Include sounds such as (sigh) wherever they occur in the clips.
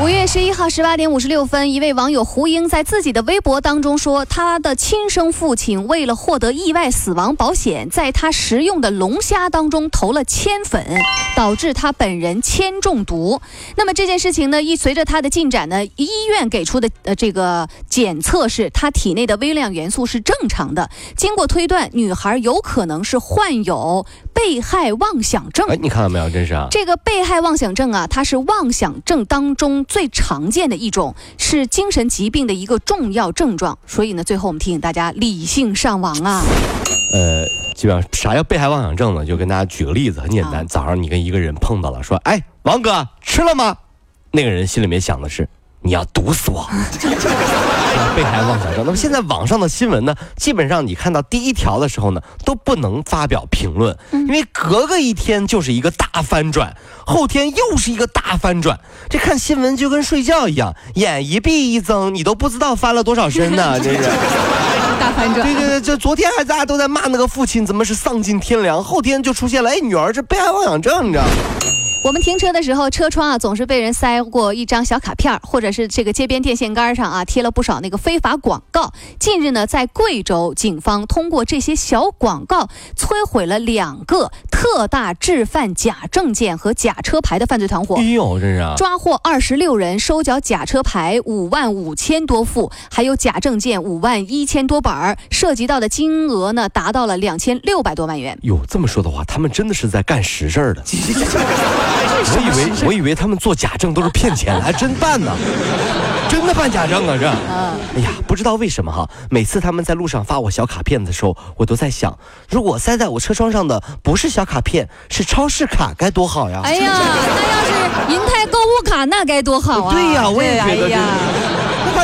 五月十一号十八点五十六分，一位网友胡英在自己的微博当中说，他的亲生父亲为了获得意外死亡保险，在他食用的龙虾当中投了铅粉，导致他本人铅中毒。那么这件事情呢，一随着他的进展呢，医院给出的呃这个检测是他体内的微量元素是正常的。经过推断，女孩有可能是患有被害妄想症。哎，你看到没有？真是啊。这个被害妄想症啊，它是妄想症当中最常见的一种，是精神疾病的一个重要症状。所以呢，最后我们提醒大家理性上网啊。呃，基本上啥叫被害妄想症呢？就跟大家举个例子，很简单。早上你跟一个人碰到了，说：“哎，王哥吃了吗？”那个人心里面想的是：“你要毒死我。(laughs) ”被害妄想症。那么现在网上的新闻呢，基本上你看到第一条的时候呢，都不能发表评论，因为隔个一天就是一个大翻转，后天又是一个大翻转。这看新闻就跟睡觉一样，眼一闭一睁，你都不知道翻了多少身呢，(laughs) 这是。大翻转对对对，这昨天还大家都在骂那个父亲怎么是丧尽天良，后天就出现了，哎，女儿这被害妄想症，你知道吗？我们停车的时候，车窗啊总是被人塞过一张小卡片儿，或者是这个街边电线杆上啊贴了不少那个非法广告。近日呢，在贵州，警方通过这些小广告摧毁了两个特大制贩假证件和假车牌的犯罪团伙哎。呦，这是啊！抓获二十六人，收缴假车牌五万五千多副，还有假证件五万一千多本儿，涉及到的金额呢达到了两千六百多万元。哟，这么说的话，他们真的是在干实事儿的。(laughs) 我以为我以为他们做假证都是骗钱的，还真办呢，真的办假证啊这。哎呀，不知道为什么哈，每次他们在路上发我小卡片的时候，我都在想，如果塞在我车窗上的不是小卡片，是超市卡，该多好呀！哎呀，那要是银泰购物卡，那该多好啊！对呀，我也觉得，哎呀。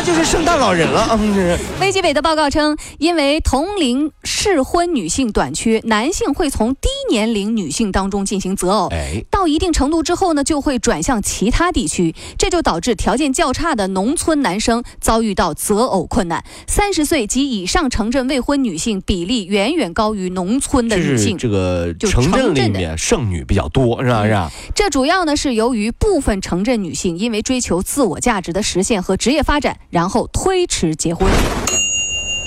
就是圣诞老人了，嗯，这是。卫计委的报告称，因为同龄适婚女性短缺，男性会从低年龄女性当中进行择偶。哎，到一定程度之后呢，就会转向其他地区，这就导致条件较差的农村男生遭遇到择偶困难。三十岁及以上城镇未婚女性比例远远高于农村的女性。这个就城镇里面剩女比较多，是吧？是吧？这主要呢是由于部分城镇女性因为追求自我价值的实现和职业发展，然后推迟结婚。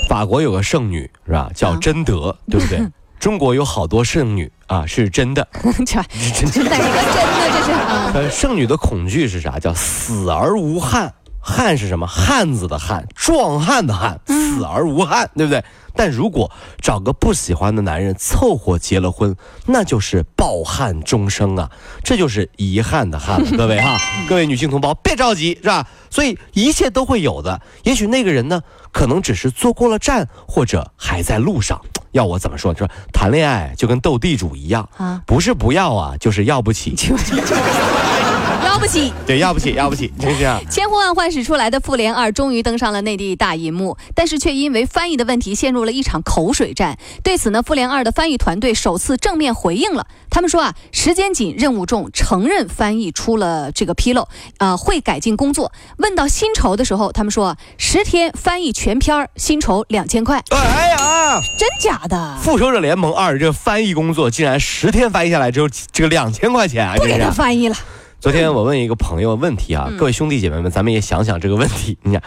法国有个圣女是吧？叫啊贞德，(laughs) 对不对？中国有好多圣女啊，是真的。(laughs) 这是真的。哪个真的这是啊？呃，圣女的恐惧是啥？叫死而无憾。憾是什么？汉子的汉，壮汉的汉，死而无憾，对不对？但如果找个不喜欢的男人凑合结了婚，那就是抱憾终生啊！这就是遗憾的憾，各位哈，(laughs) 各位女性同胞别着急，是吧？所以一切都会有的。也许那个人呢，可能只是坐过了站，或者还在路上。要我怎么说？就是谈恋爱就跟斗地主一样啊不是不要啊，就是要不起。(laughs) 要不起。对，要不起，要不起，(laughs) 就是这样。千呼万唤始出来的《复联二》终于登上了内地大银幕，但是却因为翻译的问题陷入了一场口水战。对此呢，《复联二》的翻译团队首次正面回应了，他们说啊，时间紧，任务重，承认翻译出了这个纰漏，呃，会改进工作。问到薪酬的时候，他们说啊，十天翻译全片儿，薪酬两千块，哎呀，真假的？复仇者联盟二这翻译工作竟然十天翻译下来只有这个两千块钱啊！不给。他翻译了。昨天我问一个朋友问题啊，各位兄弟姐妹们，咱们也想想这个问题。你看，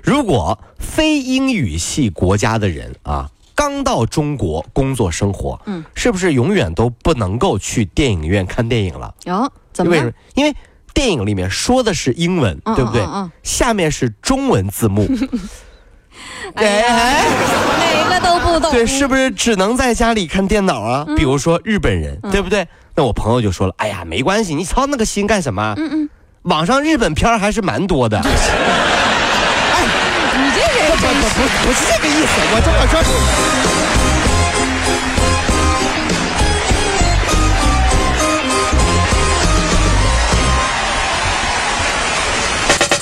如果非英语系国家的人啊，刚到中国工作生活，嗯，是不是永远都不能够去电影院看电影了？哟、怎么为什么？因为电影里面说的是英文，嗯对不对？嗯嗯嗯下面是中文字幕。(laughs) (laughs) 哎呀，哪个都不懂。对，是不是只能在家里看电脑啊？嗯比如说日本人，对不对？那我朋友就说了，哎呀，没关系，你操那个心干什么？嗯嗯，网上日本片儿还是蛮多的。(laughs) 哎你这人不不不不是这个意思，我这么说。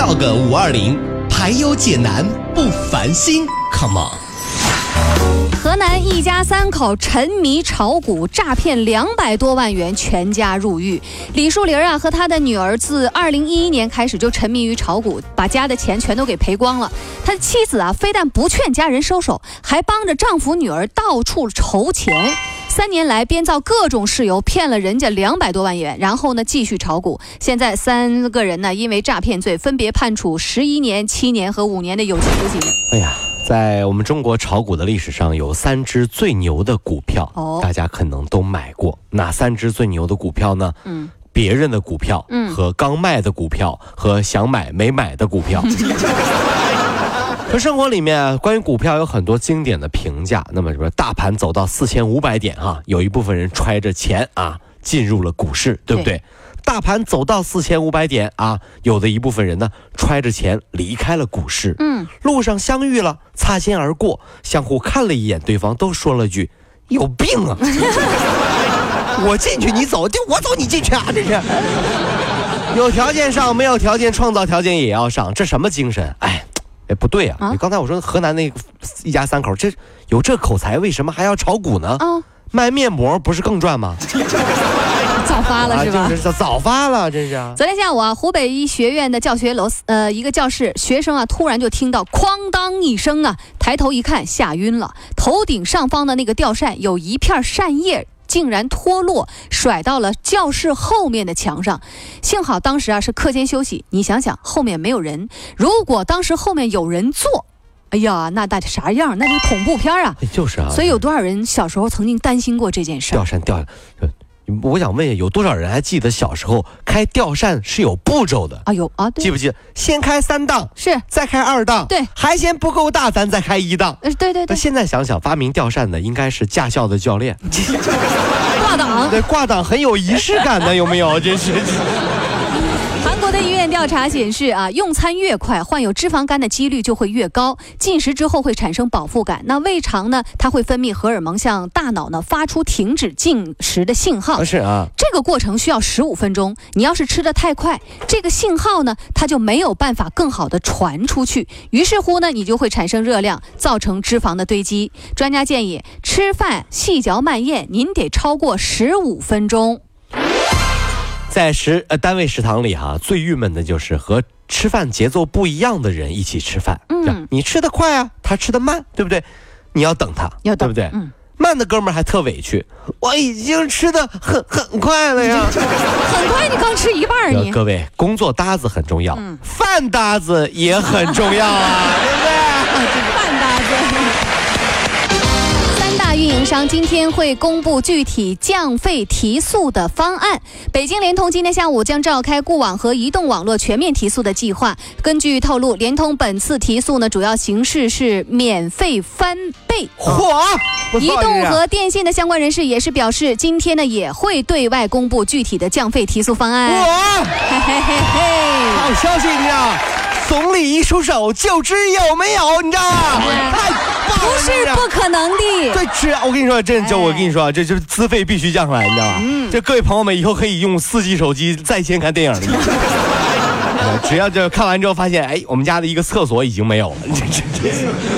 B B Dog 五二零，排忧解难不烦心，Come on。河南一家三口沉迷炒股，诈骗两百多万元，全家入狱。李树林啊和他的女儿自二零一一年开始就沉迷于炒股，把家的钱全都给赔光了。他的妻子啊非但不劝家人收手，还帮着丈夫女儿到处筹钱。三年来编造各种事由骗了人家两百多万元，然后呢继续炒股。现在三个人呢因为诈骗罪分别判处十一年、七年和五年的有期徒刑。哎呀，在我们中国炒股的历史上，有三只最牛的股票，哦大家可能都买过。哪三只最牛的股票呢？嗯，别人的股票，嗯和刚卖的股票，和想买没买的股票。(laughs) 可生活里面啊关于股票有很多经典的评价。那么什么大盘走到四千五百点哈、有一部分人揣着钱啊进入了股市，对不对？大盘走到四千五百点啊，有的一部分人呢揣着钱离开了股市。嗯，路上相遇了，擦肩而过，相互看了一眼对方，都说了句：“有病啊！” (laughs) 我进去你走，就我走你进去啊！这是有条件上，没有条件创造条件也要上，这什么精神？哎，哎不对啊！啊你刚才我说河南那一家三口，这有这口才，为什么还要炒股呢？啊，卖面膜不是更赚吗？(laughs) 早发了是吧？啊，就是早早发了，这是啊。昨天下午啊，湖北医学院的教学楼，呃，一个教室，学生啊，突然就听到哐当一声啊，抬头一看，吓晕了。头顶上方的那个吊扇有一片扇叶。竟然脱落，甩到了教室后面的墙上。幸好当时啊是课间休息，你想想后面没有人，如果当时后面有人坐，哎呀，那大啥样？那是恐怖片啊！哎就是啊，所以有多少人小时候曾经担心过这件事儿吊？扇吊，呃我想问一下，有多少人还记得小时候开吊扇是有步骤的？啊，有啊，对，记不记得？先开三档，是，再开二档，对还嫌不够大，咱再开一档。呃，对对那对，现在想想，发明吊扇的应该是驾校的教练，(laughs) 挂档。对，挂档很有仪式感的，有没有？真是。的医院调查显示啊，用餐越快，患有脂肪肝的几率就会越高。进食之后会产生饱腹感，那胃肠呢，它会分泌荷尔蒙，向大脑呢发出停止进食的信号不。是啊，这个过程需要十五分钟。你要是吃的太快，这个信号呢，它就没有办法更好的传出去。于是乎呢，你就会产生热量，造成脂肪的堆积。专家建议，吃饭细嚼慢咽，您得超过十五分钟。在食呃单位食堂里哈、最郁闷的就是和吃饭节奏不一样的人一起吃饭。嗯你吃的快啊，他吃的慢，对不对？你要等他，要等对不对？嗯慢的哥们儿还特委屈，我已经吃的很很快了呀。很快，你刚吃一半儿，你各位，工作搭子很重要，嗯饭搭子也很重要啊，(laughs) 对不对？饭搭子。运营商今天会公布具体降费提速的方案。北京联通今天下午将召开固网和移动网络全面提速的计划。根据透露，联通本次提速呢，主要形式是免费翻倍。嚯！移动和电信的相关人士也是表示，今天呢也会对外公布具体的降费提速方案。哇，嘿嘿嘿嘿。好消息，你知道？总理一出手就知有没有，你知道吗？是不可能的。对，是我跟你说，这就哎我跟你说，这就是资费必须降下来，你知道吧？嗯这各位朋友们以后可以用四 G 手机在线看电影了。呃 (laughs) 只要就看完之后发现，哎，我们家的一个厕所已经没有了，这这这。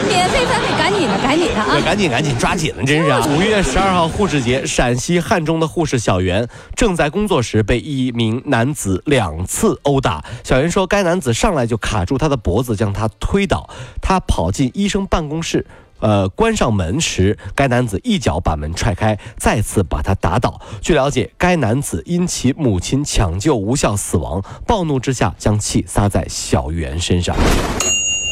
免费翻倍，赶紧的，赶紧的啊！赶紧赶紧抓紧了，真是啊！五月十二号护士节，陕西汉中的护士小袁正在工作时被一名男子两次殴打。小袁说，该男子上来就卡住他的脖子，将他推倒。他跑进医生办公室。呃，关上门时，该男子一脚把门踹开，再次把他打倒。据了解，该男子因其母亲抢救无效死亡，暴怒之下将气撒在小袁身上。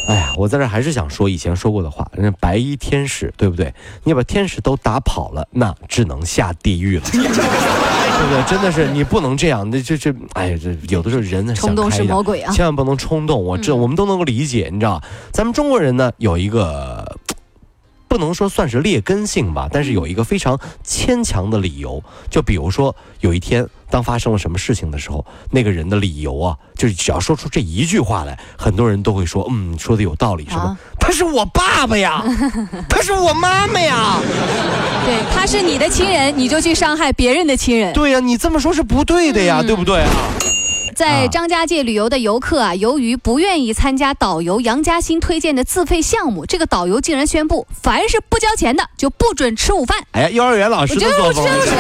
哎呀，我在这儿还是想说以前说过的话，人家白衣天使，对不对？你把天使都打跑了，那只能下地狱了，(laughs) 对不对？真的是你不能这样，那这这，哎呀，这有的时候人呢冲动是魔鬼啊千万不能冲动。我这我们都能够理解，你知道，咱们中国人呢有一个。不能说算是劣根性吧，但是有一个非常牵强的理由，就比如说有一天当发生了什么事情的时候，那个人的理由啊，就是只要说出这一句话来，很多人都会说，嗯，说的有道理，什么？啊他是我爸爸呀，(laughs) 他是我妈妈呀，对，他是你的亲人，你就去伤害别人的亲人。对呀，你这么说是不对的呀，对不对啊？在张家界旅游的游客啊，由于不愿意参加导游杨嘉欣推荐的自费项目，这个导游竟然宣布，凡是不交钱的就不准吃午饭。哎，幼儿园老师的作风，是，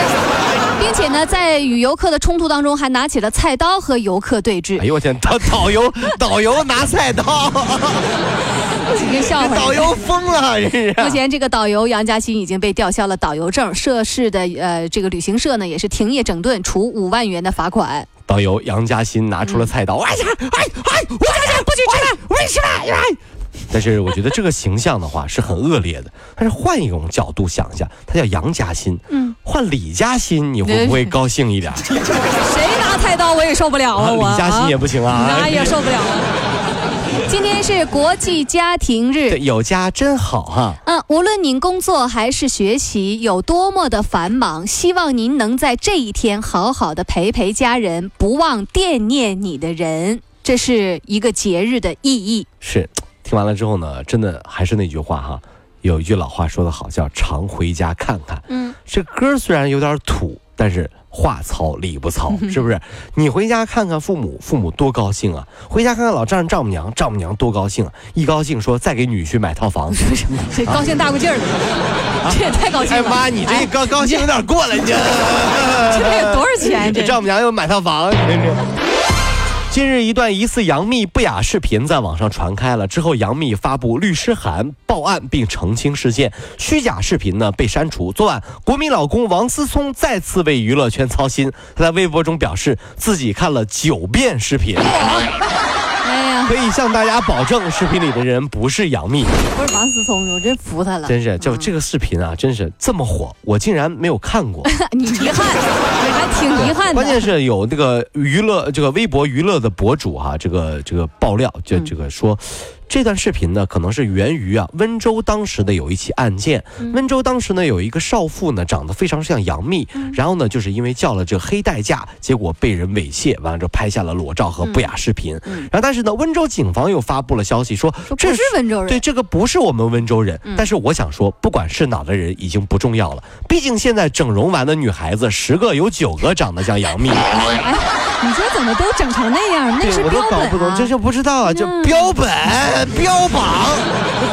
(laughs) 并且呢，在与游客的冲突当中，还拿起了菜刀和游客对峙哎。呦我天，导导游 (laughs) 导游拿菜刀，一个笑话。(laughs) 导游疯了，真是。目前，这个导游杨嘉欣已经被吊销了导游证，涉事的呃这个旅行社呢也是停业整顿，处五万元的罚款。导游杨嘉欣拿出了菜刀，哎呀，哎哎，我在这不许吃饭，我吃饭，哎。但是我觉得这个形象的话是很恶劣的。(laughs) 但是换一种角度想一下，他叫杨嘉欣，嗯，换李嘉欣，你会不会高兴一点？(laughs) 谁拿菜刀我也受不了啊！我李嘉欣也不行啊，那也受不了啊。今天是国际家庭日对，，有家真好哈。嗯，无论您工作还是学习有多么的繁忙，希望您能在这一天好好的陪陪家人，不忘惦念你的人，这是一个节日的意义。是，听完了之后呢，真的还是那句话哈，有一句老话说得好，叫常回家看看。嗯，这歌虽然有点土，但是话糙理不糙，(laughs) 是不是？你回家看看父母，父母多高兴啊！回家看看老丈人丈母娘，丈母娘多高兴啊！一高兴说再给女婿买套房。(laughs) 这高兴大过劲儿了，这也太高兴了。哎妈，你这高高兴有点过了，你这。(laughs) 这得有多少钱？这这丈母娘又买套房，你这这。近日，一段疑似杨幂不雅视频在网上传开了。之后，杨幂发布律师函报案并澄清事件，虚假视频呢被删除。昨晚，国民老公王思聪再次为娱乐圈操心，他在微博中表示自己看了九遍视频，可以向大家保证，视频里的人不是杨幂。不是王思聪，我真服他了。真是，就这个视频啊，真是这么火，我竟然没有看过。(laughs) 你遗憾，你还挺遗憾的。关键是有那个娱乐这个微博娱乐的博主哈、这个这个爆料，就嗯这个说。这段视频呢，可能是源于啊温州当时的有一起案件。嗯温州当时呢有一个少妇呢，长得非常像杨幂，嗯然后呢就是因为叫了这黑代驾，结果被人猥亵，完了之后拍下了裸照和不雅视频。然后但是呢，温州警方又发布了消息说，说不是温州人对，这个不是我们温州人。嗯但是我想说，不管是哪的人已经不重要了，毕竟现在整容完的女孩子十个有九个长得像杨幂。(laughs) 哎，你说怎么都整成那样？那是标本搞不懂，啊。这就不知道啊，就嗯标本、标榜、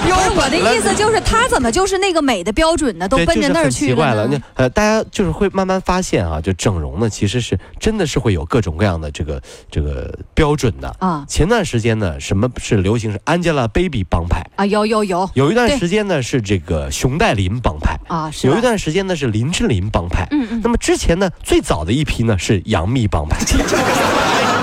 标不是我本的意思，就是他怎么就是那个美的标准呢？都，奔着那儿就是很奇怪了。那？呃，大家就是会慢慢发现啊，就整容呢，其实是真的是会有各种各样的这个这个标准的。啊前段时间呢，什么是流行是 Angelababy 帮派，啊，有有有有一段时间呢是这个熊黛林帮派，啊，是吧有一段时间呢是林志玲帮派。嗯嗯，那么之前呢，最早的一批呢是杨幂帮派。(laughs)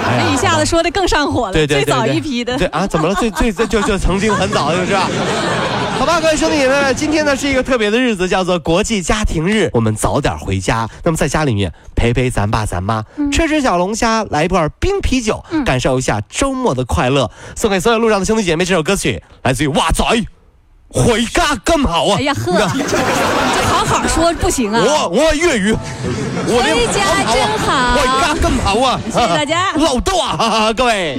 哎呀那一下子说的更上火了，对对对最早一批的对。啊，怎么了？最最最就就曾经很早就是吧？(laughs) 好吧，各位兄弟姐妹们，今天呢是一个特别的日子，叫做国际家庭日。我们早点回家，那么在家里面陪陪咱爸咱妈，嗯吃吃小龙虾，来一罐冰啤酒，感受一下周末的快乐。送给所有路上的兄弟姐妹，这首歌曲来自于哇仔，回家更好啊！哎呀呵，你看你就好好说不行啊！我我粤语，我回家真好回家更好啊！谢谢大家老豆啊，哈哈各位。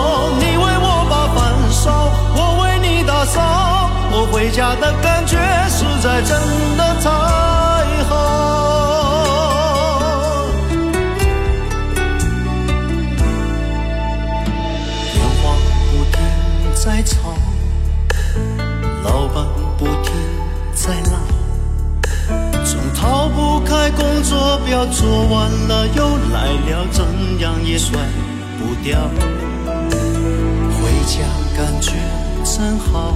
回家的感觉实在真的太好。电话不停在吵，老板不停在闹。逃不开工作表，做完了又来了，怎样也甩不掉。回家感觉真好，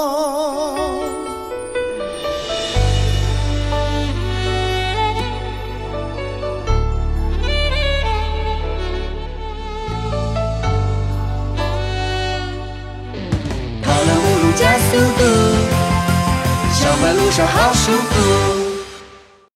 路上好舒服。